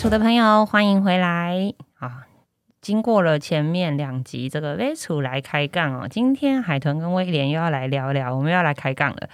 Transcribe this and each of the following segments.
楚的朋友，欢迎回来啊！经过了前面两集，这个微楚来开杠哦。今天海豚跟威廉又要来聊聊，我们要来开杠了。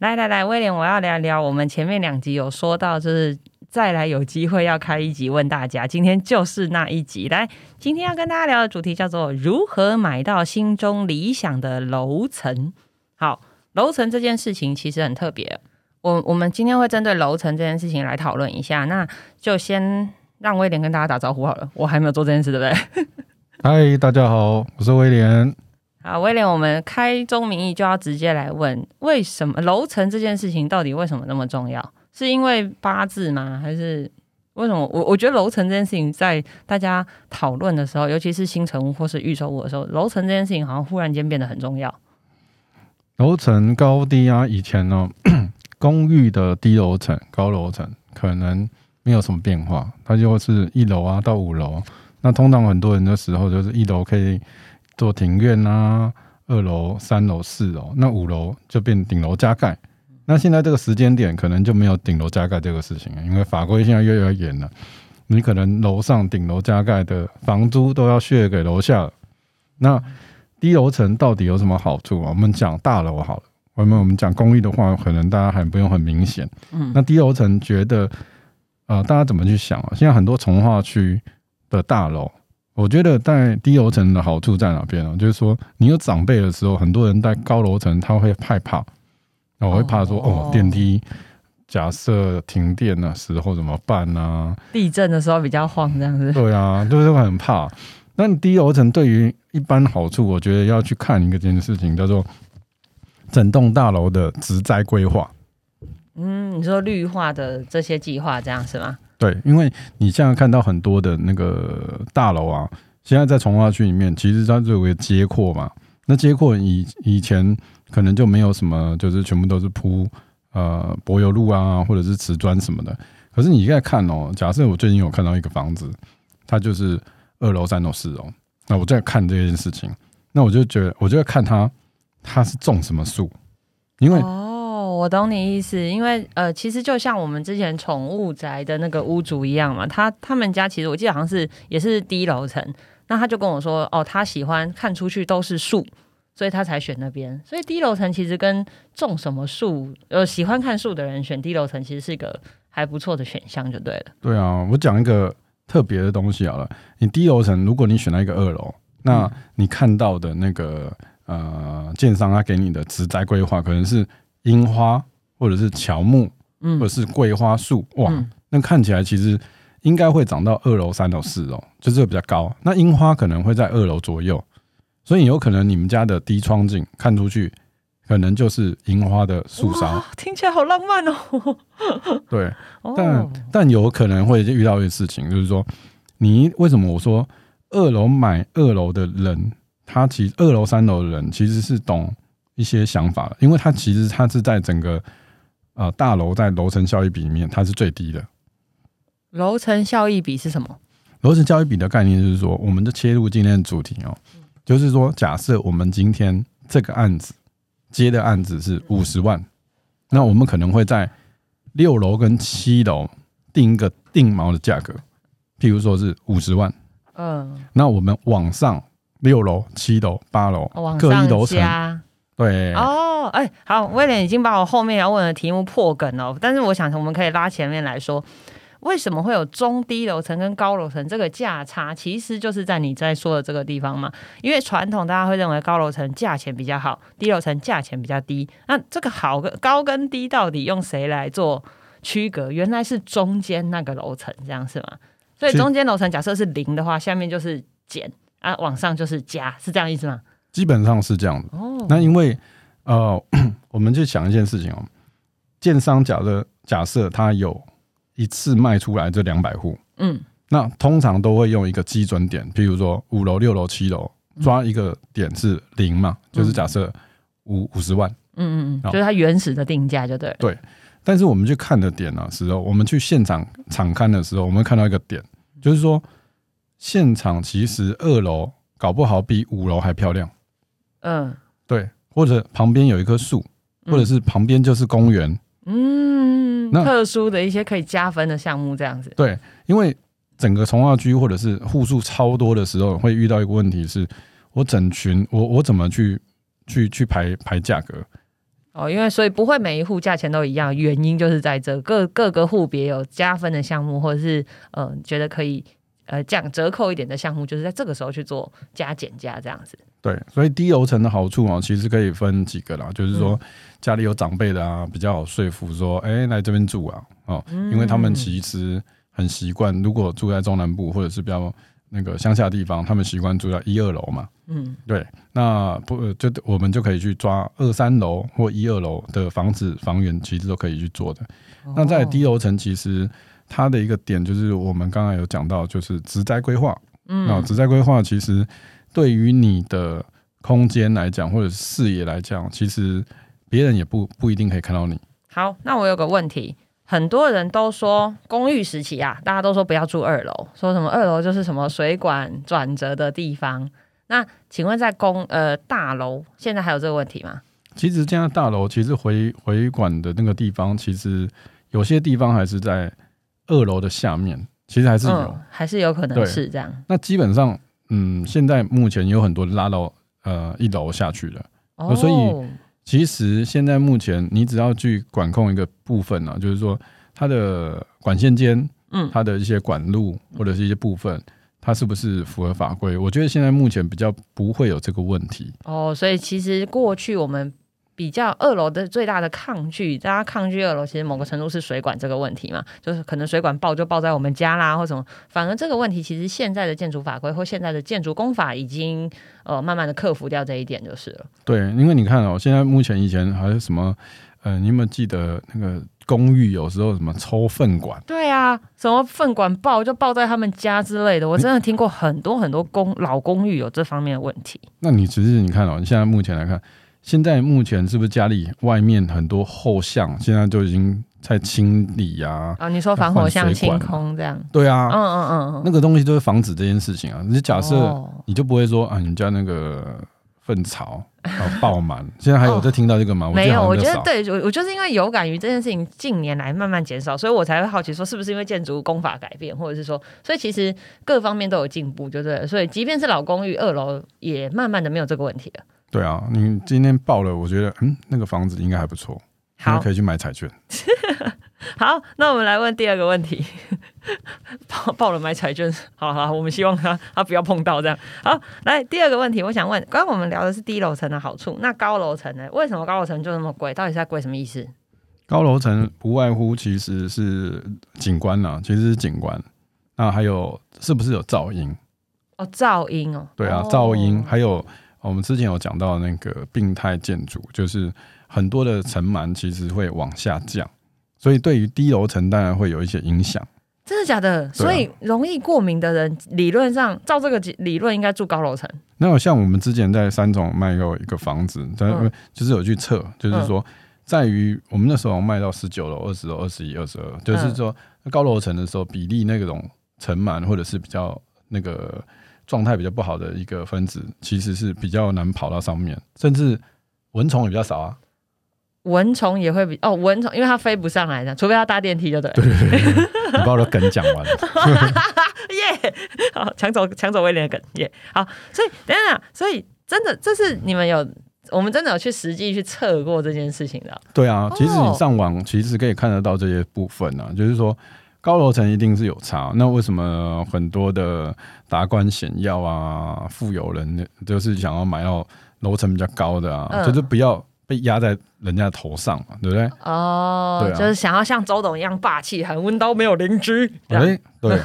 来来来，威廉，我要聊聊我们前面两集有说到，就是再来有机会要开一集问大家，今天就是那一集。来，今天要跟大家聊的主题叫做如何买到心中理想的楼层。好，楼层这件事情其实很特别。我我们今天会针对楼层这件事情来讨论一下，那就先让威廉跟大家打招呼好了。我还没有做这件事，对不对？嗨，大家好，我是威廉。好，威廉，我们开宗明义就要直接来问，为什么楼层这件事情到底为什么那么重要？是因为八字吗？还是为什么？我我觉得楼层这件事情在大家讨论的时候，尤其是新城屋或是预售屋的时候，楼层这件事情好像忽然间变得很重要。楼层高低啊，以前呢？公寓的低楼层、高楼层可能没有什么变化，它就是一楼啊到五楼。那通常很多人的时候，就是一楼可以做庭院啊，二楼、三楼、四楼，那五楼就变顶楼加盖。那现在这个时间点，可能就没有顶楼加盖这个事情，因为法规现在越来越严了。你可能楼上顶楼加盖的房租都要血给楼下。那低楼层到底有什么好处啊？我们讲大楼好了。我们我们讲公寓的话，可能大家还不用很明显。嗯，那低楼层觉得，呃，大家怎么去想啊？现在很多从化区的大楼，我觉得在低楼层的好处在哪边呢？就是说，你有长辈的时候，很多人在高楼层他会害怕，那我会怕说，哦，电梯假设停电的时候怎么办呢？地震的时候比较晃，这样子。对啊，就是会很怕。那低楼层对于一般好处，我觉得要去看一个这件事情，叫做。整栋大楼的植栽规划，嗯，你说绿化的这些计划，这样是吗？对，因为你现在看到很多的那个大楼啊，现在在从化区里面，其实它就有个街廓嘛。那街廓以以前可能就没有什么，就是全部都是铺呃柏油路啊，或者是瓷砖什么的。可是你现在看哦，假设我最近有看到一个房子，它就是二楼、三楼、四楼，那我在看这件事情，那我就觉得，我就在看它。它是种什么树？因为哦，我懂你意思。因为呃，其实就像我们之前宠物宅的那个屋主一样嘛，他他们家其实我记得好像是也是低楼层，那他就跟我说，哦，他喜欢看出去都是树，所以他才选那边。所以低楼层其实跟种什么树，呃，喜欢看树的人选低楼层，其实是一个还不错的选项，就对了。对啊，我讲一个特别的东西好了。你低楼层，如果你选了一个二楼，那你看到的那个。呃，建商他给你的植栽规划可能是樱花，或者是乔木，嗯，或者是桂花树，哇，那看起来其实应该会长到二楼、三楼、四楼，就这个比较高。那樱花可能会在二楼左右，所以有可能你们家的低窗景看出去，可能就是樱花的树梢，听起来好浪漫哦。对，但但有可能会遇到一个事情，就是说，你为什么我说二楼买二楼的人？他其实二楼三楼的人其实是懂一些想法的，因为他其实他是在整个呃大楼在楼层效益比里面，它是最低的。楼层效益比是什么？楼层效益比的概念就是说，我们就切入今天的主题哦，就是说，假设我们今天这个案子接的案子是五十万，那我们可能会在六楼跟七楼定一个定锚的价格，譬如说是五十万，嗯，那我们往上。六楼、七楼、八楼，各一楼层。对哦，哎，好，威廉已经把我后面要问的题目破梗了。但是我想，我们可以拉前面来说，为什么会有中低楼层跟高楼层这个价差？其实就是在你在说的这个地方嘛。因为传统大家会认为高楼层价钱比较好，低楼层价钱比较低。那这个好跟高跟低到底用谁来做区隔？原来是中间那个楼层，这样是吗？所以中间楼层假设是零的话，下面就是减。啊，往上就是加，是这样意思吗？基本上是这样的。哦，那因为呃，我们就想一件事情哦，建商假设假设他有一次卖出来这两百户，嗯，那通常都会用一个基准点，譬如说五楼、六楼、七楼，抓一个点是零嘛，就是假设五五十万，嗯嗯嗯，就是它原始的定价就对。对，但是我们去看的点呢，时候我们去现场场看的时候，我们看到一个点，就是说。现场其实二楼搞不好比五楼还漂亮，嗯，对，或者旁边有一棵树，或者是旁边就是公园，嗯，那特殊的一些可以加分的项目这样子。对，因为整个从化区或者是户数超多的时候，会遇到一个问题是，我整群我我怎么去去去排排价格？哦，因为所以不会每一户价钱都一样，原因就是在这各各个户别有加分的项目，或者是呃觉得可以呃降折扣一点的项目，就是在这个时候去做加减价这样子。对，所以低楼层的好处啊，其实可以分几个啦，就是说家里有长辈的啊，比较好说服说，哎、来这边住啊，哦，因为他们其实很习惯，如果住在中南部或者是比较那个乡下地方，他们习惯住在一二楼嘛，嗯，对，那不呃就我们就可以去抓二三楼或一二楼的房子房源，其实都可以去做的。那在低楼层，其实它的一个点就是我们刚刚有讲到，就是植栽规划。嗯那植栽规划其实对于你的空间来讲，或者是视野来讲，其实别人也不不一定可以看到你。好，那我有个问题，很多人都说公寓时期啊，大家都说不要住二楼，说什么二楼就是什么水管转折的地方。那请问在公呃大楼现在还有这个问题吗？其实现在大楼其实回回管的那个地方，其实有些地方还是在二楼的下面，其实还是有。嗯，还是有可能是这样。那基本上，嗯，现在目前有很多拉到呃一楼下去了。哦，所以其实现在目前，你只要去管控一个部分呢、就是说它的管线间，嗯它的一些管路或者是一些部分，它是不是符合法规？我觉得现在目前比较不会有这个问题。哦，所以其实过去我们比较二楼的最大的抗拒，大家抗拒二楼，其实某个程度是水管这个问题嘛，就是可能水管爆就爆在我们家啦，或什么。反而这个问题，其实现在的建筑法规或现在的建筑工法已经呃慢慢的克服掉这一点就是了。对，因为你看哦，现在目前以前还有什么，呃，你有没有记得那个公寓有时候什么抽粪管？对啊，什么粪管爆就爆在他们家之类的，我真的听过很多很多公老公寓有这方面的问题。那你只是你看哦，你现在目前来看，现在目前是不是家里外面很多后巷现在就已经在清理啊？啊，你说防火巷清空这样？对啊，嗯嗯嗯嗯，那个东西都是防止这件事情啊。你假设哦你就不会说啊，你们家那个粪槽要爆满，现在还有在听到这个吗？没有，我觉得对，我我就是因为有感于这件事情近年来慢慢减少，所以我才会好奇说是不是因为建筑工法改变，或者是说，所以其实各方面都有进步，就对了。所以即便是老公寓二楼，也慢慢的没有这个问题了。对啊，你今天爆了，我觉得嗯，那个房子应该还不错，应该好可以去买彩券。好，那我们来问第二个问题。报报了买彩券，好好，我们希望他他不要碰到这样。好，来第二个问题，我想问，刚刚我们聊的是低楼层的好处，那高楼层呢？为什么高楼层就那么贵？到底是在贵什么意思？高楼层不外乎其实是景观啦，其实是景观。那还有是不是有噪音？哦，噪音哦，对啊，哦噪音，还有我们之前有讲到那个病态建筑，就是很多的层螨其实会往下降，所以对于低楼层当然会有一些影响。真的假的？啊所以容易过敏的人，理论上照这个理论应该住高楼层。那有像我们之前在三重卖过一个房子，但嗯就是有去测，就是说在于我们那时候卖到十九楼、二十楼、二十一、二十二，就是说高楼层的时候比例那种尘螨或者是比较那个状态比较不好的一个分子，其实是比较难跑到上面，甚至蚊虫也比较少啊。蚊虫也会比哦，蚊虫因为它飞不上来的，除非它搭电梯就对了。你把我的梗讲完了，耶，好抢走抢走威廉的梗耶。好，所以等一下，所以真的这是你们有，我们真的有去实际去测过这件事情的。对啊，哦其实你上网其实可以看得到这些部分啊，就是说高楼层一定是有差。那为什么很多的达官显要啊、富有人就是想要买到楼层比较高的啊，嗯就是不要被压在人家头上嘛，对不对？哦，对啊就是想要像周董一样霸气，很温刀没有邻居。对，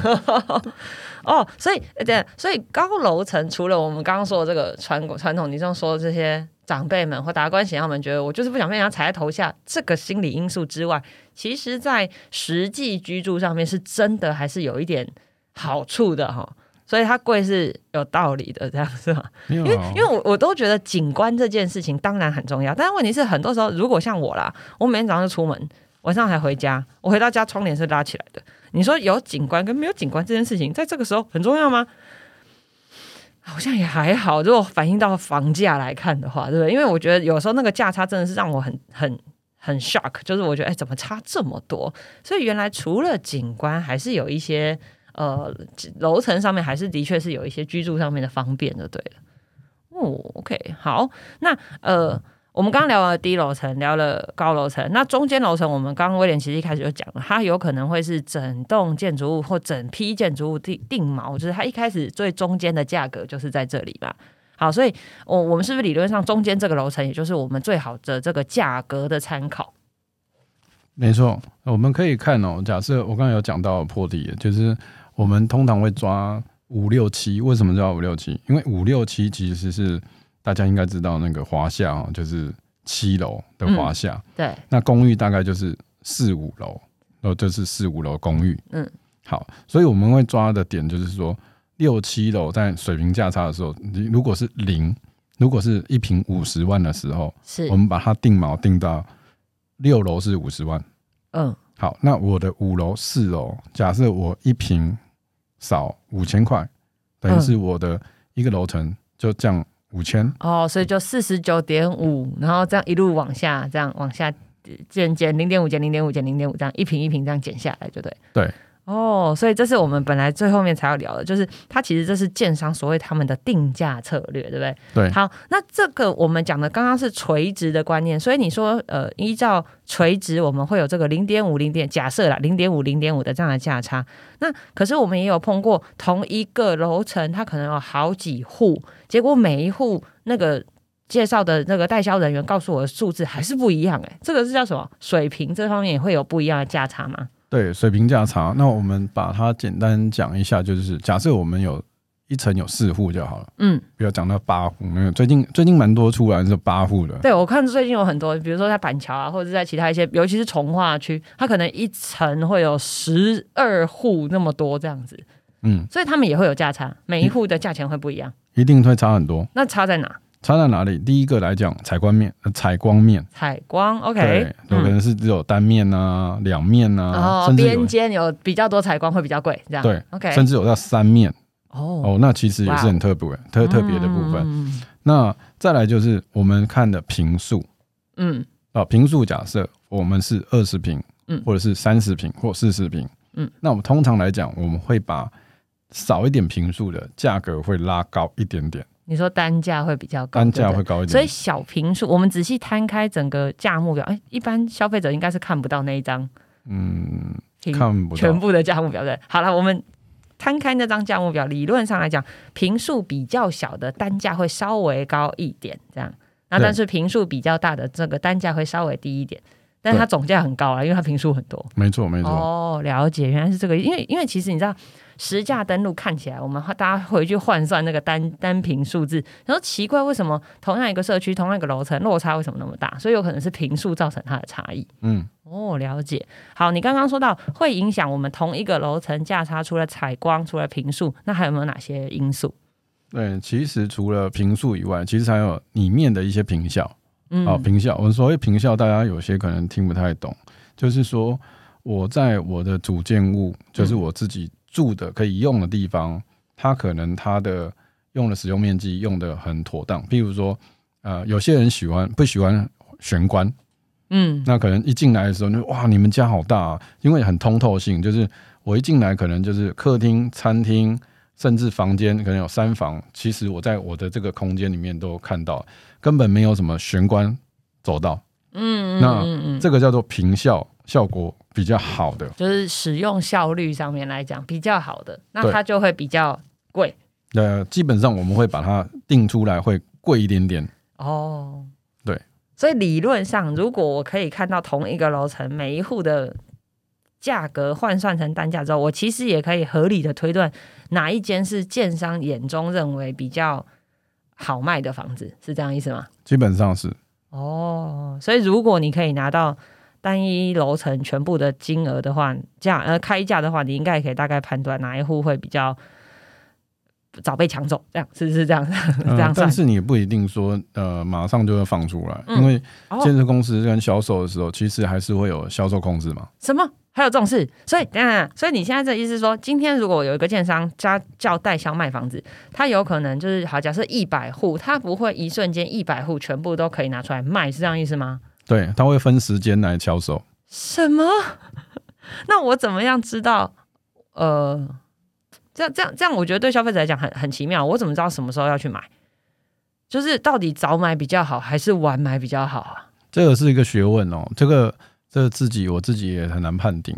哦，所以对，所以高楼层除了我们刚刚说的这个传传统，你这样说的这些长辈们或达官显要们觉得我就是不想被人家踩在头下这个心理因素之外，其实在实际居住上面是真的还是有一点好处的哈。所以它贵是有道理的，这样是吗？因因为因为我我都觉得景观这件事情当然很重要，但是问题是很多时候，如果像我啦，我每天早上就出门，晚上还回家，我回到家窗帘是拉起来的。你说有景观跟没有景观这件事情，在这个时候很重要吗？好像也还好，如果反映到房价来看的话，对不对？因为我觉得有时候那个价差真的是让我很很很 shock，就是我觉得哎，怎么差这么多？所以原来除了景观，还是有一些呃楼层上面，还是的确是有一些居住上面的方便的，对了。哦，OK，好，那呃。我们刚聊了低楼层，聊了高楼层，那中间楼层，我们刚刚威廉其实一开始就讲了，它有可能会是整栋建筑物或整批建筑物定定锚，就是它一开始最中间的价格就是在这里吧。好，所以我我们是不是理论上中间这个楼层，也就是我们最好的这个价格的参考？没错，我们可以看哦。假设我刚才有讲到破底，就是我们通常会抓五六七，为什么叫五六七？因为五六七其实是。大家应该知道那个华夏哦，就是七楼的华夏。对，那公寓大概就是四五楼，然后就是四五楼公寓。嗯，好，所以我们会抓的点就是说，六七楼在水平价差的时候，你如果是零，如果是一平五十万的时候，是我们把它定锚定到六楼是五十万。嗯，好，那我的五楼四楼，假设我一平少五千块，等于是我的一个楼层就降。五千哦，所以就四十九点五，然后这样一路往下，这样往下减减零点五减零点五减零点五，这样一瓶一瓶这样减下来，就对。对。哦，所以这是我们本来最后面才要聊的，就是它其实这是建商所谓他们的定价策略，对不对？对。好，那这个我们讲的刚刚是垂直的观念，所以你说呃，依照垂直我们会有这个零点五零点假设啦，零点五零点五的这样的价差。那可是我们也有碰过同一个楼层，它可能有好几户，结果每一户那个介绍的那个代销人员告诉我的数字还是不一样，哎，这个是叫什么水平？这方面也会有不一样的价差吗？对水平价差，那我们把它简单讲一下，就是假设我们有一层有四户就好了，嗯，不要讲到八户，没有最近最近蛮多出来是八户的。对我看最近有很多，比如说在板桥啊，或者在其他一些，尤其是从化区，它可能一层会有十二户那么多这样子，嗯，所以他们也会有价差，每一户的价钱会不一样，一定会差很多。那差在哪？差在哪里？第一个来讲，采光面，采光面，采光，OK，对，有可能是只有单面啊，两面啊，甚至边间有比较多采光会比较贵，这样。对，OK，甚至有到三面，哦。哦，那其实也是很特别、特特别的部分。那再来就是我们看的平数，嗯，啊，平数假设我们是二十平，嗯，或者是三十平或四十平，嗯，那我们通常来讲，我们会把少一点平数的价格会拉高一点点。你说单价会比较高，单价会高一点，所以小平数，我们仔细摊开整个价目表，哎，一般消费者应该是看不到那一张，嗯，看不全部的价目表对。好了，我们摊开那张价目表，理论上来讲，平数比较小的单价会稍微高一点，这样，那但是平数比较大的这个单价会稍微低一点，但是它总价很高啊，因为它平数很多，没错没错。哦，了解，原来是这个，因为因为其实你知道。实价登录看起来，我们大家回去换算那个单单平数字，然后奇怪为什么同样一个社区、同样一个楼层落差为什么那么大？所以有可能是平数造成它的差异。嗯，哦，了解。好，你刚刚说到会影响我们同一个楼层价差，除了采光，除了平数，那还有没有哪些因素？对，其实除了平数以外，其实还有里面的一些平效。嗯，好，平效。我们所谓平效，大家有些可能听不太懂，就是说我在我的主建物，就是我自己。住的可以用的地方，它可能它的用的使用面积用的很妥当。譬如说，呃，有些人喜欢不喜欢玄关，嗯，那可能一进来的时候就哇，你们家好大，啊，因为很通透性，就是我一进来可能就是客厅、餐厅，甚至房间可能有三房，其实我在我的这个空间里面都看到，根本没有什么玄关走道，嗯，那这个叫做平效效果。比较好的，就是使用效率上面来讲比较好的，那它就会比较贵。呃，基本上我们会把它定出来会贵一点点。哦，对。所以理论上，如果我可以看到同一个楼层每一户的价格换算成单价之后，我其实也可以合理的推断哪一间是建商眼中认为比较好卖的房子，是这样意思吗？基本上是。哦，所以如果你可以拿到。单一楼层全部的金额的话，价呃开价的话，你应该也可以大概判断哪一户会比较早被抢走，这样是不是这样？这样，但是你不一定说呃马上就会放出来，因为建设公司跟销售的时候，其实还是会有销售控制嘛。什么？还有这种事？所以等等，所以你现在这意思说，今天如果有一个建商加叫代销卖房子，他有可能就是好，假设一百户，他不会一瞬间一百户全部都可以拿出来卖，是这样意思吗？对，他会分时间来销售。什么？那我怎么样知道？呃，这样这样这样，我觉得对消费者来讲很很奇妙。我怎么知道什么时候要去买？就是到底早买比较好，还是晚买比较好啊？这个是一个学问哦，这个这个自己我自己也很难判定。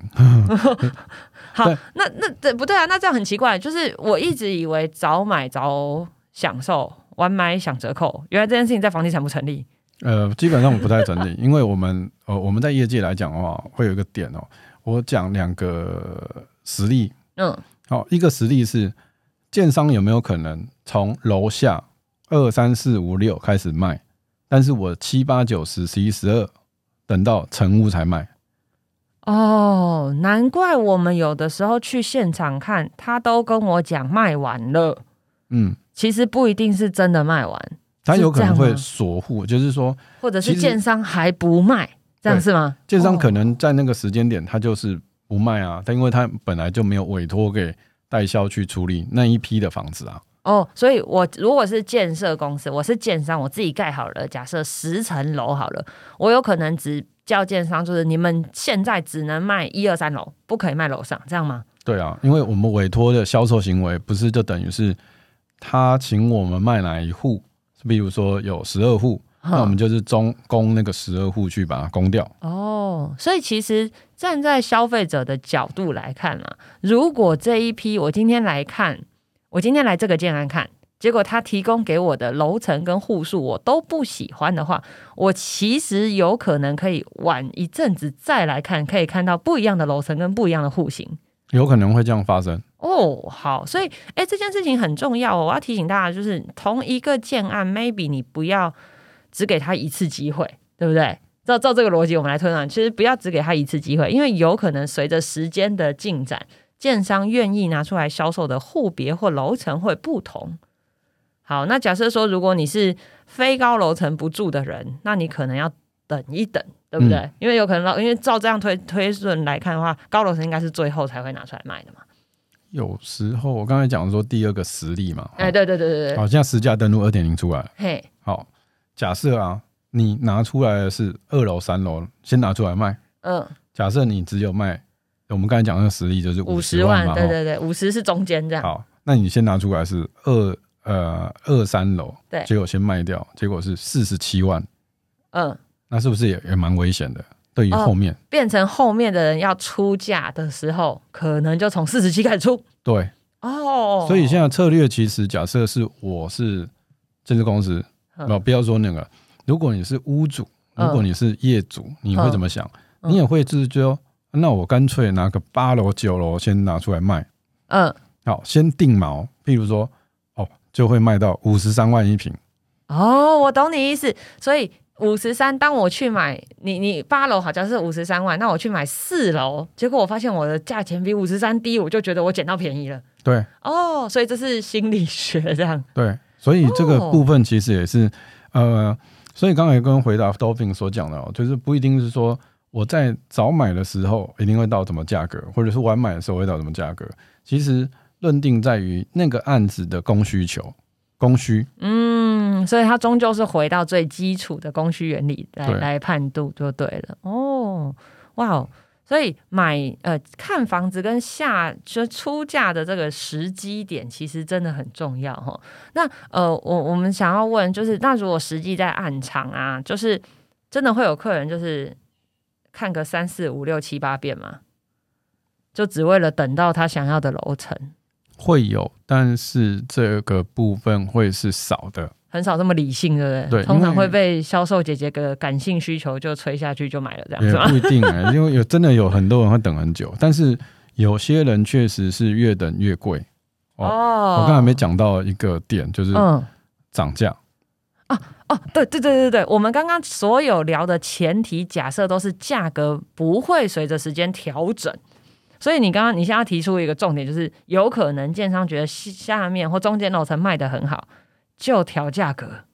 好，那那这不对啊，那这样很奇怪。就是我一直以为早买早享受，晚买享折扣，原来这件事情在房地产不成立。呃，基本上我不太整理，因为我们呃我们在业界来讲的话，会有一个点哦，我讲两个实例。嗯，好、一个实例是建商有没有可能从楼下二三四五六开始卖，但是我七八九十十一十二等到成屋才卖。哦，难怪我们有的时候去现场看，他都跟我讲卖完了，嗯，其实不一定是真的卖完，他有可能会锁户，就是说或者是建商还不卖，这样是吗？建商可哦能在那个时间点他就是不卖啊，但因为他本来就没有委托给代销去处理那一批的房子啊。哦，所以我如果是建设公司，我是建商，我自己盖好了，假设十层楼好了，我有可能只叫建商，就是你们现在只能卖一二三楼，不可以卖楼上，这样吗？对啊，因为我们委托的销售行为不是就等于是他请我们卖哪一户，比如说有十二户，那我们就是中供那个十二户去把它供掉。哦，所以其实站在消费者的角度来看啊，如果这一批我今天来看，我今天来这个建安看，结果他提供给我的楼层跟户数我都不喜欢的话，我其实有可能可以晚一阵子再来看，可以看到不一样的楼层跟不一样的户型。有可能会这样发生。哦，好，所以哎，这件事情很重要哦。我要提醒大家，就是同一个建案，maybe 你不要只给他一次机会，对不对？照照这个逻辑，我们来推断，其实不要只给他一次机会，因为有可能随着时间的进展，建商愿意拿出来销售的户别或楼层会不同。好，那假设说，如果你是非高楼层不住的人，那你可能要等一等，对不对？因为有可能老，因为照这样推推算来看的话，高楼层应该是最后才会拿出来卖的嘛。有时候我刚才讲说第二个实例嘛，哎，对对对对对，好，现在实价登录二点零出来了。嘿，好，假设啊，你拿出来的是二楼、三楼，先拿出来卖。嗯，假设你只有卖，我们刚才讲那个实例就是五十十万，对对对，五十是中间这样。好，那你先拿出来是二呃二三楼，对结果先卖掉，结果是四十七万，嗯，那是不是也也蛮危险的？对于哦后面，变成后面的人要出价的时候，可能就从四十七开始出。对，哦。所以现在策略其实假设是我是建设公司，嗯。不不要说那个，如果你是屋主，嗯。如果你是业主，你会怎么想？嗯。你也会就是说，那我干脆拿个八楼、九楼先拿出来卖，嗯，好，先定锚，譬如说，哦，就会卖到五十三万一平，哦，我懂你意思。所以五十三，当我去买你你八楼好像是五十三万，那我去买四楼，结果我发现我的价钱比五十三低，我就觉得我捡到便宜了。对哦，所以这是心理学这样。对，所以这个哦部分其实也是，呃，所以刚才跟回答 Dolphin 所讲的哦，就是不一定是说我在早买的时候一定会到什么价格，或者是晚买的时候会到什么价格，其实论定在于那个案子的供需求，供需，嗯，所以它终究是回到最基础的供需原理来来判断就对了。哦，哇哦，所以买呃看房子跟下就出价的这个时机点，其实真的很重要哈。那呃，我我们想要问，就是那如果实际在暗场啊，就是真的会有客人就是看个三四五六七八遍吗？就只为了等到他想要的楼层，会有，但是这个部分会是少的。很少这么理性，对不对？对通常会被销售姐姐的感性需求就吹下去就买了，这样也是吗？不一定哎、因为有真的有很多人会等很久，但是有些人确实是越等越贵。哦我刚才没讲到一个点，就是嗯，涨价。哦，对对对对对，我们刚刚所有聊的前提假设都是价格不会随着时间调整，所以你刚刚你现在提出一个重点，就是有可能建商觉得下下面或中间楼层卖的很好，就调价格。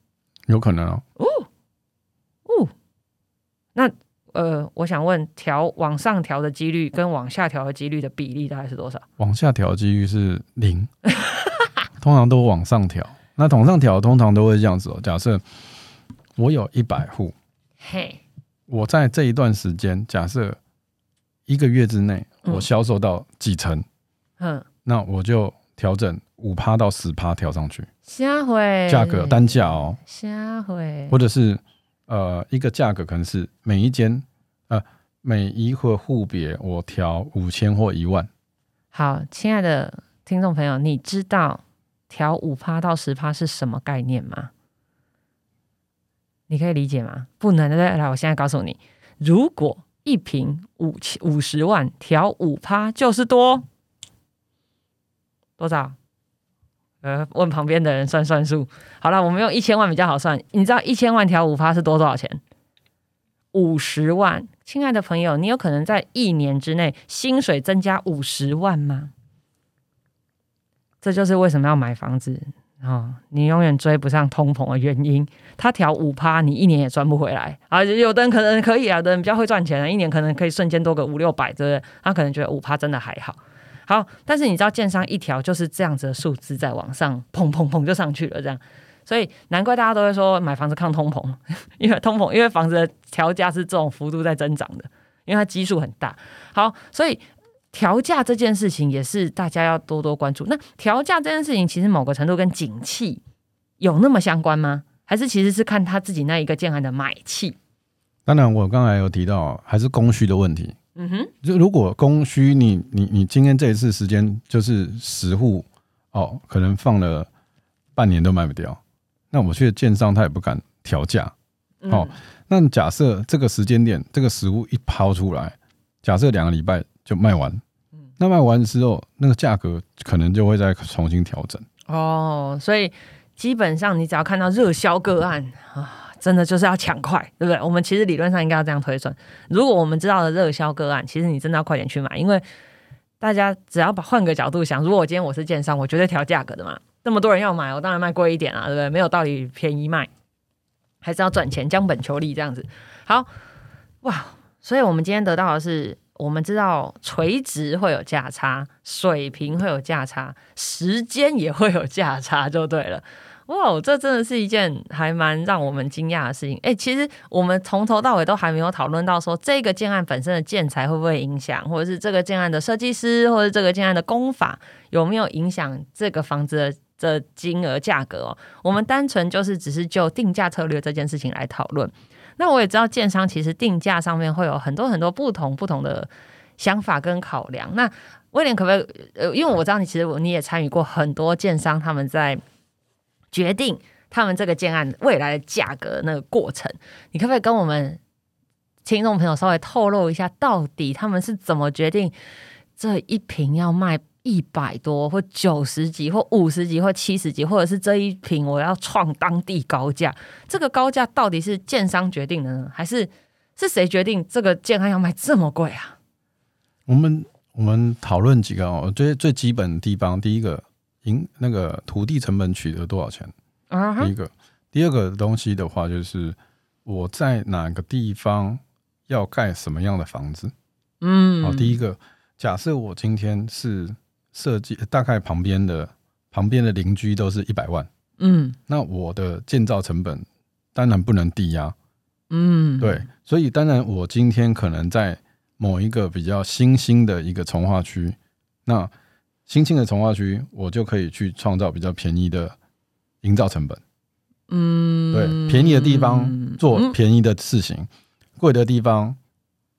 有可能哦，哦，那呃，我想问，调往上调的几率跟往下调的几率的比例大概是多少？往下调的几率是零，通常都往上调。那往上调通常都会这样子哦。假设我有一百户，嘿，我在这一段时间，假设一个月之内我销售到几成，嗯，那我就调整五趴到十趴调上去，下回价格单价哦，下回或者是呃一个价格可能是每一间呃每一个户别我调五千或一万。好，亲爱的听众朋友，你知道调五趴到十趴是什么概念吗？你可以理解吗？不能的，来，我现在告诉你，如果一瓶五千五十万调五趴就是多多少？呃，问旁边的人算算数。好了，我们用一千万比较好算。你知道一千万调五趴是多多少钱？五十万，亲爱的朋友，你有可能在一年之内薪水增加五十万吗？这就是为什么要买房子。哦，你永远追不上通膨的原因，他调五趴，你一年也赚不回来啊！有的人可能可以啊，有的人比较会赚钱啊，一年可能可以瞬间多个五六百，对不对？他可能觉得五趴真的还好，好，但是你知道，建商一调就是这样子的数字在往上砰砰砰就上去了，这样，所以难怪大家都会说买房子抗通膨，因为通膨，因为房子的 调价是这种幅度在增长的，因为它基数很大。好，所以。调价这件事情也是大家要多多关注。那调价这件事情，其实某个程度跟景气有那么相关吗？还是其实是看他自己那一个建案的买气？当然，我刚才有提到，还是供需的问题。嗯哼，就如果供需，你你你今天这一次时间就是十户哦，可能放了半年都卖不掉，那我觉得建商他也不敢调价。哦，那假设这个时间点，这个实物一抛出来，假设两个礼拜就卖完。那卖完之后，那个价格可能就会再重新调整哦。所以基本上，你只要看到热销个案啊，真的就是要抢快，对不对？我们其实理论上应该要这样推算。如果我们知道的热销个案，其实你真的要快点去买，因为大家只要把换个角度想，如果我今天我是建商，我绝对调价格的嘛。那么多人要买，我当然卖贵一点啊，对不对？没有道理便宜卖，还是要赚钱，将本求利这样子。好哇，所以我们今天得到的是。我们知道垂直会有价差，水平会有价差，时间也会有价差，就对了。哇，这真的是一件还蛮让我们惊讶的事情。哎，其实我们从头到尾都还没有讨论到说这个建案本身的建材会不会影响，或者是这个建案的设计师或者这个建案的工法有没有影响这个房子的的金额价格哦。我们单纯就是只是就定价策略这件事情来讨论。那我也知道，建商其实定价上面会有很多很多不同不同的想法跟考量。那威廉可不可以？呃，因为我知道你其实你也参与过很多建商他们在决定他们这个建案未来的价格那个过程，你可不可以跟我们听众朋友稍微透露一下，到底他们是怎么决定这一瓶要卖？一百多或九十几或五十几或七十几，或者是这一瓶我要创当地高价，这个高价到底是建商决定的呢，还是是谁决定这个建安要卖这么贵啊？我们我们讨论几个哦，我觉得最基本的地方，第一个营那个土地成本取得多少钱啊？第一个，第二个东西的话，就是我在哪个地方要盖什么样的房子？嗯，好，第一个，假设我今天是。设计大概旁边的旁边的邻居都是一百万，嗯，那我的建造成本当然不能低呀，嗯，对，所以当然我今天可能在某一个比较新兴的一个从化区，那新兴的从化区，我就可以去创造比较便宜的营造成本，嗯，对，便宜的地方做便宜的事情，贵的地方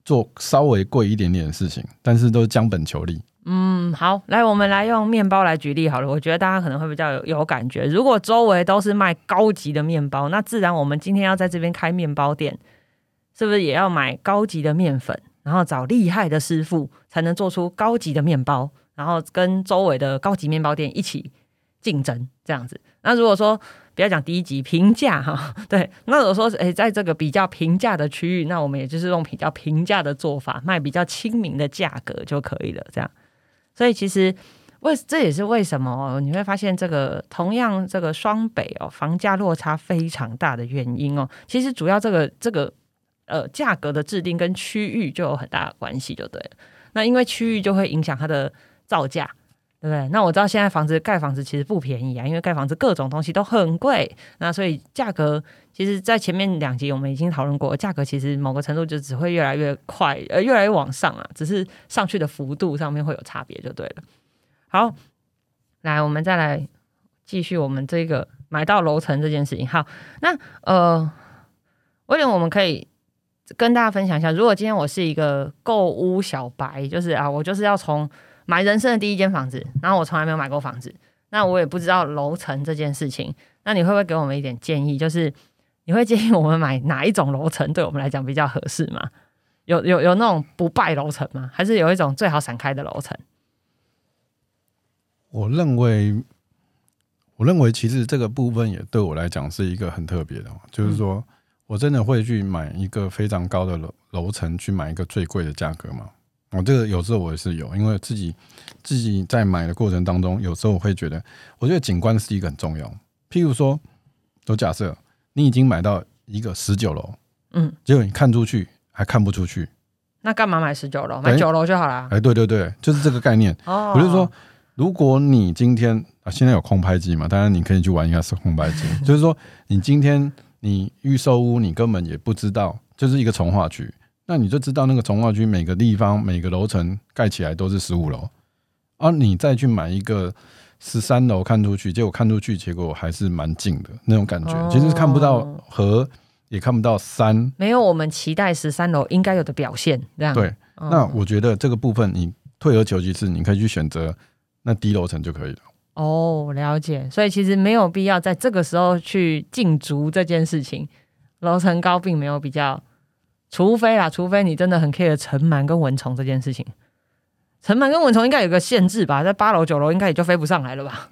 做稍微贵一点点的事情，但是都是将本求利。嗯，好，来，我们来用面包来举例好了。我觉得大家可能会比较有有感觉。如果周围都是卖高级的面包，那自然我们今天要在这边开面包店，是不是也要买高级的面粉，然后找厉害的师傅，才能做出高级的面包，然后跟周围的高级面包店一起竞争这样子。那如果说不要讲低级平价哈，对，那如果说诶，在这个比较平价的区域，那我们也就是用比较平价的做法，卖比较亲民的价格就可以了，这样。所以其实为这也是为什么，你会发现这个同样这个双北哦，房价落差非常大的原因哦，其实主要这个这个呃价格的制定跟区域就有很大的关系，就对了。那因为区域就会影响它的造价，对不对？那我知道现在房子盖房子其实不便宜啊，因为盖房子各种东西都很贵，那所以价格其实，在前面两集我们已经讨论过，价格其实某个程度就只会越来越快，呃，越来越往上啊，只是上去的幅度上面会有差别就对了。好，来，我们再来继续我们这个买到楼层这件事情。好，那呃，威廉，我们可以跟大家分享一下，如果今天我是一个购屋小白，就是啊，我就是要从买人生的第一间房子，然后我从来没有买过房子，那我也不知道楼层这件事情。那你会不会给我们一点建议？就是你会建议我们买哪一种楼层，对我们来讲比较合适吗？有有有那种不败楼层吗？还是有一种最好闪开的楼层？我认为，我认为其实这个部分也对我来讲是一个很特别的，就是说我真的会去买一个非常高的楼楼层，去买一个最贵的价格吗？我这个有时候我也是有，因为自己自己在买的过程当中，有时候我会觉得，我觉得景观是一个很重要。譬如说，都假设你已经买到一个十九楼，嗯，结果你看出去还看不出去，那干嘛买十九楼？买九楼就好了。哎，对对对，就是这个概念。哦，我就说，如果你今天啊，现在有空拍机嘛，当然你可以去玩一下是空拍机。就是说，你今天你预售屋，你根本也不知道，就是一个从化区。那你就知道那个从化区每个地方每个楼层盖起来都是十五楼，而你再去买一个十三楼看出去，结果看出去结果还是蛮近的那种感觉，其实看不到河，也看不到山，没有我们期待十三楼应该有的表现。这样对，那我觉得这个部分你退而求其次，你可以去选择那低楼层就可以了。哦，了解，所以其实没有必要在这个时候去竞逐这件事情，楼层高并没有比较。除非啊，除非你真的很 care 尘螨跟蚊虫这件事情，尘螨跟蚊虫应该有个限制吧，在八楼九楼应该也就飞不上来了吧。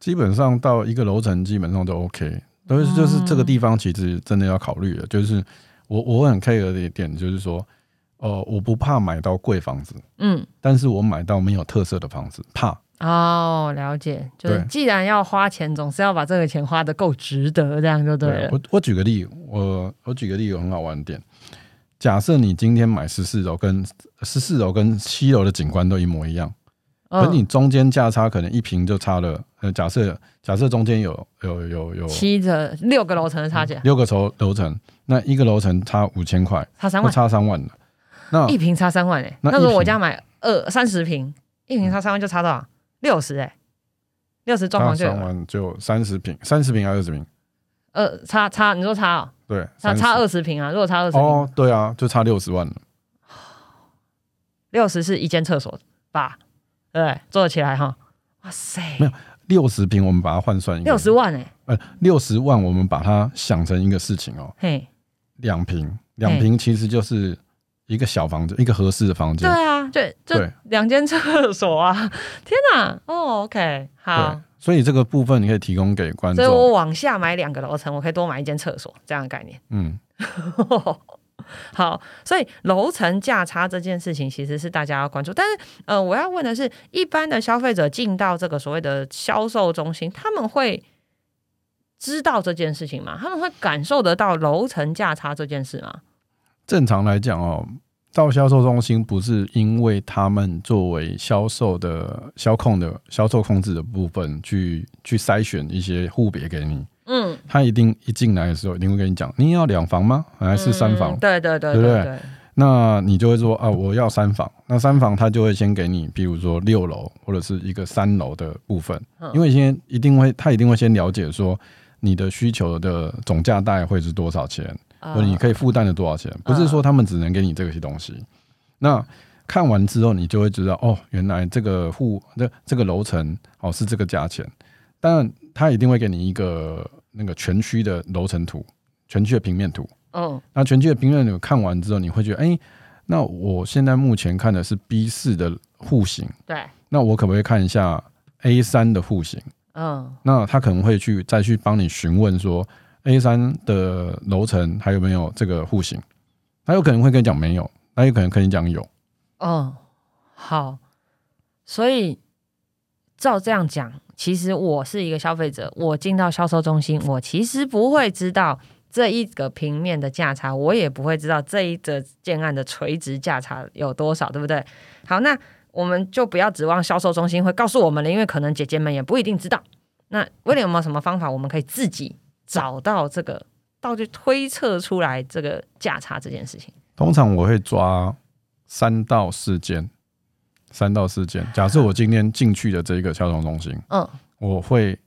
基本上到一个楼层基本上都 OK，都是就是这个地方其实真的要考虑的，就是我我很 care 的一点就是说，哦，我不怕买到贵房子，嗯，但是我买到没有特色的房子怕。哦，了解，就是既然要花钱，总是要把这个钱花的够值得，这样就对了。我我举个例，我我举个例有很好玩的点。假设你今天买十四楼跟十四楼跟七楼的景观都一模一样，可你中间价差可能一平就差了。呃，假设假设中间有有有有七的六个楼层的差价，六个楼楼层，那一个楼层差五千块，差三万，差三万的。那一平差三万哎，那如果我家买二三十平，一平差三万就差多少？六十哎，六十装潢就三万就三十平，三十平还是二十平？呃，差差，你说差哦。对，差差二十平啊！如果差二十平，哦，对啊，就差六十万了。六十是一间厕所吧？对，做得起来哈。哇塞，没有六十平，我们把它换算一六十万哎。呃，六十万，我们把它想成一个事情哦。嘿，两平，两平其实就是一个小房子，一个合适的房间。对啊，对，就两间厕所啊！天哪，哦，OK，好。所以这个部分你可以提供给观众。所以我往下买两个楼层，我可以多买一间厕所，这样的概念。嗯，好。所以楼层价差这件事情其实是大家要关注。但是，呃，我要问的是，一般的消费者进到这个所谓的销售中心，他们会知道这件事情吗？他们会感受得到楼层价差这件事吗？正常来讲哦。到销售中心不是因为他们作为销售的销控的销售控制的部分去去筛选一些户别给你，嗯，他一定一进来的时候一定会跟你讲，你要两房吗？还是三房？对对对，对不对？那你就会说啊，我要三房。那三房他就会先给你，比如说六楼或者是一个三楼的部分，因为先一定会他一定会先了解说你的需求的总价大概会是多少钱。或你可以负担的多少钱？不是说他们只能给你这些东西。那看完之后，你就会知道哦，原来这个户这这个楼层哦是这个价钱。当然，他一定会给你一个那个全区的楼层图，全区的平面图。嗯。那全区的平面图看完之后，你会觉得，哎，那我现在目前看的是 B 四的户型。对。那我可不可以看一下 A 三的户型？嗯。那他可能会去再去帮你询问说。A 三的楼层还有没有这个户型？他有可能会跟你讲没有，他有可能跟你讲有。嗯，好。所以照这样讲，其实我是一个消费者，我进到销售中心，我其实不会知道这一个平面的价差，我也不会知道这一则建案的垂直价差有多少，对不对？好，那我们就不要指望销售中心会告诉我们了，因为可能姐姐们也不一定知道。那威廉有没有什么方法，我们可以自己找到这个，到底推测出来这个价差这件事情？通常我会抓三到四件，三到四件。假设我今天进去的这一个销售中心，嗯，我会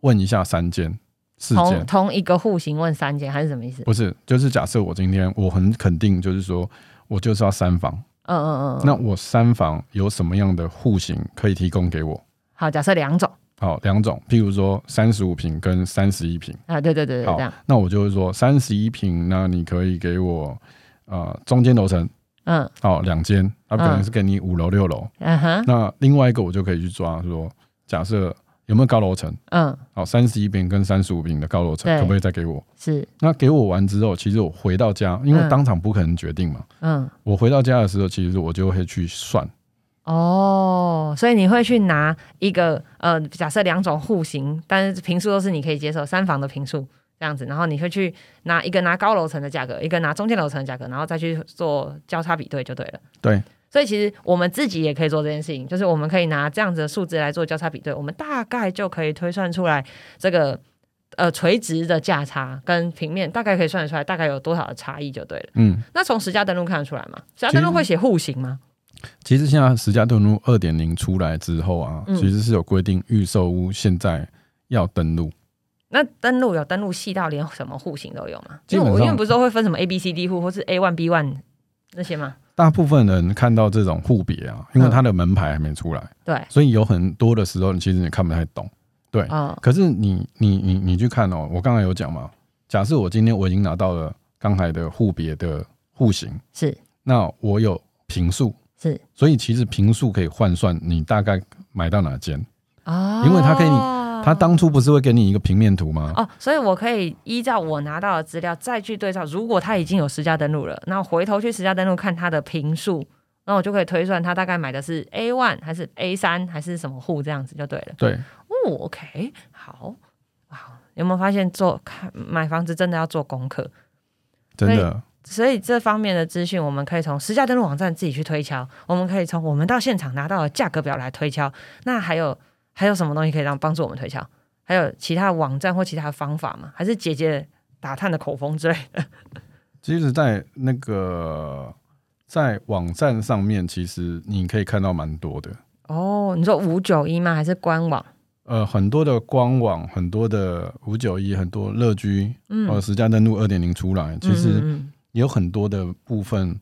问一下三件、四同件，同一个户型问三间还是什么意思？不是，就是假设我今天我很肯定，就是说我就是要三房，嗯嗯嗯。那我三房有什么样的户型可以提供给我？好，假设两种好，两种，譬如说三十五平跟三十一平。啊，对对对对，好这样，那我就会说三十一平，那你可以给我呃中间楼层嗯哦两间，它可能嗯是给你五楼六楼。嗯哼，那另外一个我就可以去抓说，假设有没有高楼层？嗯好，三十一平跟三十五平的高楼层可不可以再给我？是，那给我完之后，其实我回到家，因为嗯当场不可能决定嘛。嗯我回到家的时候，其实我就会去算，哦，所以你会去拿一个呃，假设两种户型，但是平数都是你可以接受三房的平数这样子，然后你会去拿一个拿高楼层的价格，一个拿中间楼层的价格，然后再去做交叉比对就对了。对，所以其实我们自己也可以做这件事情，就是我们可以拿这样子的数字来做交叉比对，我们大概就可以推算出来这个呃垂直的价差跟平面大概可以算得出来大概有多少的差异就对了。嗯，那从实价登录看得出来吗？实价登录会写户型吗？其实现在实价登录二点零出来之后啊，嗯其实是有规定预售屋现在要登录，那登录有登录细到连什么户型都有吗？基本上因为我因为不是都会分什么 A B C D 户或是 A one B one 那些吗？大部分人看到这种户别啊，因为嗯它的门牌还没出来，对，所以有很多的时候，其实你看不太懂。对，哦，可是你你你你去看哦，我刚才有讲嘛，假设我今天我已经拿到了刚才的户别的户型，是那我有平数，是所以其实平数可以换算你大概买到哪间。哦，因为它可以他当初不是会给你一个平面图吗？哦，所以我可以依照我拿到的资料再去对照，如果他已经有实价登录了，那我回头去实价登录看他的平数，那我就可以推算他大概买的是 A one 还是 A 三还是什么户这样子就对了。对，哦，OK，好，哇，有没有发现做看买房子真的要做功课？真的，所以这方面的资讯，我们可以从实价登录网站自己去推敲，我们可以从我们到现场拿到的价格表来推敲。那还有还有什么东西可以让帮助我们推敲？还有其他的网站或其他的方法吗？还是姐姐打探的口风之类的？其实，在那个在网站上面，其实你可以看到蛮多的。哦，你说五九一吗？还是官网？呃，很多的官网，很多的五九一，很多乐居，嗯呃，实价登录二点零出来，其实嗯嗯有很多的部分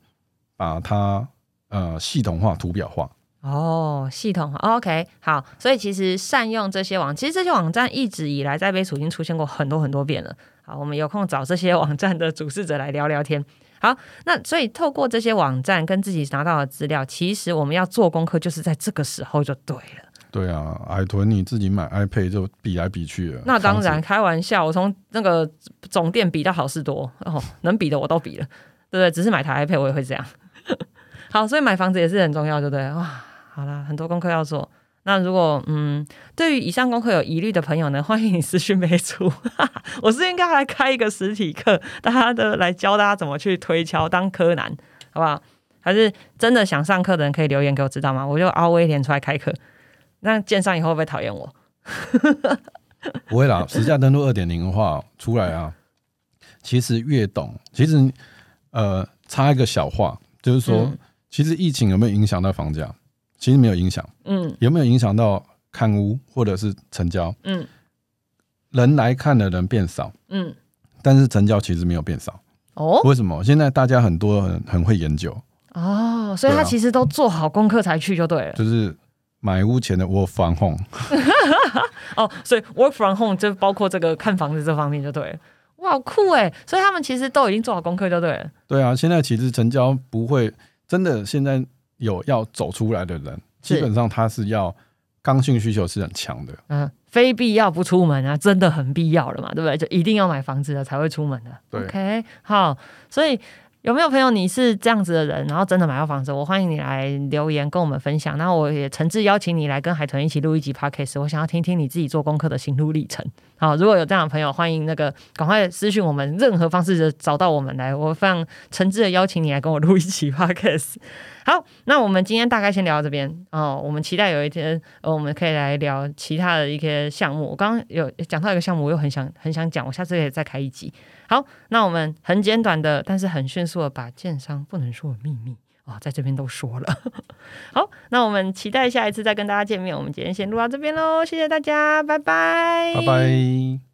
把它呃系统化、图表化。哦，系统、OK 好，所以其实善用这些网，其实这些网站一直以来在杯楚已经出现过很多很多遍了。好，我们有空找这些网站的主事者来聊聊天。好，那所以透过这些网站跟自己拿到的资料，其实我们要做功课，就是在这个时候就对了。对啊，海豚你自己买 iPad 就比来比去了。那当然，开玩笑，我从那个总店比到好事多，哦，能比的我都比了，对不对？只是买台 iPad 我也会这样。好，所以买房子也是很重要，对不对？哇，好啦，很多功课要做。那如果嗯，对于以上功课有疑虑的朋友呢，欢迎你私讯备注。我是应该来开一个实体课，大家的来教大家怎么去推敲当柯南，好不好？还是真的想上课的人可以留言给我知道吗？我就凹威廉出来开课。那建商以后会不会讨厌我？不会啦。实价登录二点零的话出来啊，其实越懂，其实呃插一个小话，就是说，嗯其实疫情有没有影响到房价？其实没有影响。嗯有没有影响到看屋或者是成交？嗯人来看的人变少，嗯，但是成交其实没有变少。哦为什么？现在大家很多很很会研究，哦，所以他其实都做好功课才去就对了。就是买屋前的 work from home。哦，所以 work from home 就包括这个看房子这方面就对了。哇，好酷哎！所以他们其实都已经做好功课就对了。对啊，现在其实成交不会真的，现在有要走出来的人，基本上他是要刚性需求是很强的。嗯，非必要不出门啊，真的很必要了嘛，对不对？就一定要买房子了才会出门的。对 OK，好，所以有没有朋友你是这样子的人，然后真的买到房子？我欢迎你来留言跟我们分享。那我也诚挚邀请你来跟海豚一起录一集 podcast，我想要听听你自己做功课的心路历程。好，如果有这样的朋友，欢迎那个赶快私讯我们，任何方式的找到我们来，我非常诚挚的邀请你来跟我录一集 podcast。好，那我们今天大概先聊到这边哦。我们期待有一天，呃，我们可以来聊其他的一些项目。我刚刚有讲到一个项目，我又很想很想讲，我下次可以再开一集。好，那我们很简短的，但是很迅速的把建商不能说的秘密啊，在这边都说了。好，那我们期待下一次再跟大家见面。我们今天先录到这边喽，谢谢大家，拜拜，拜拜。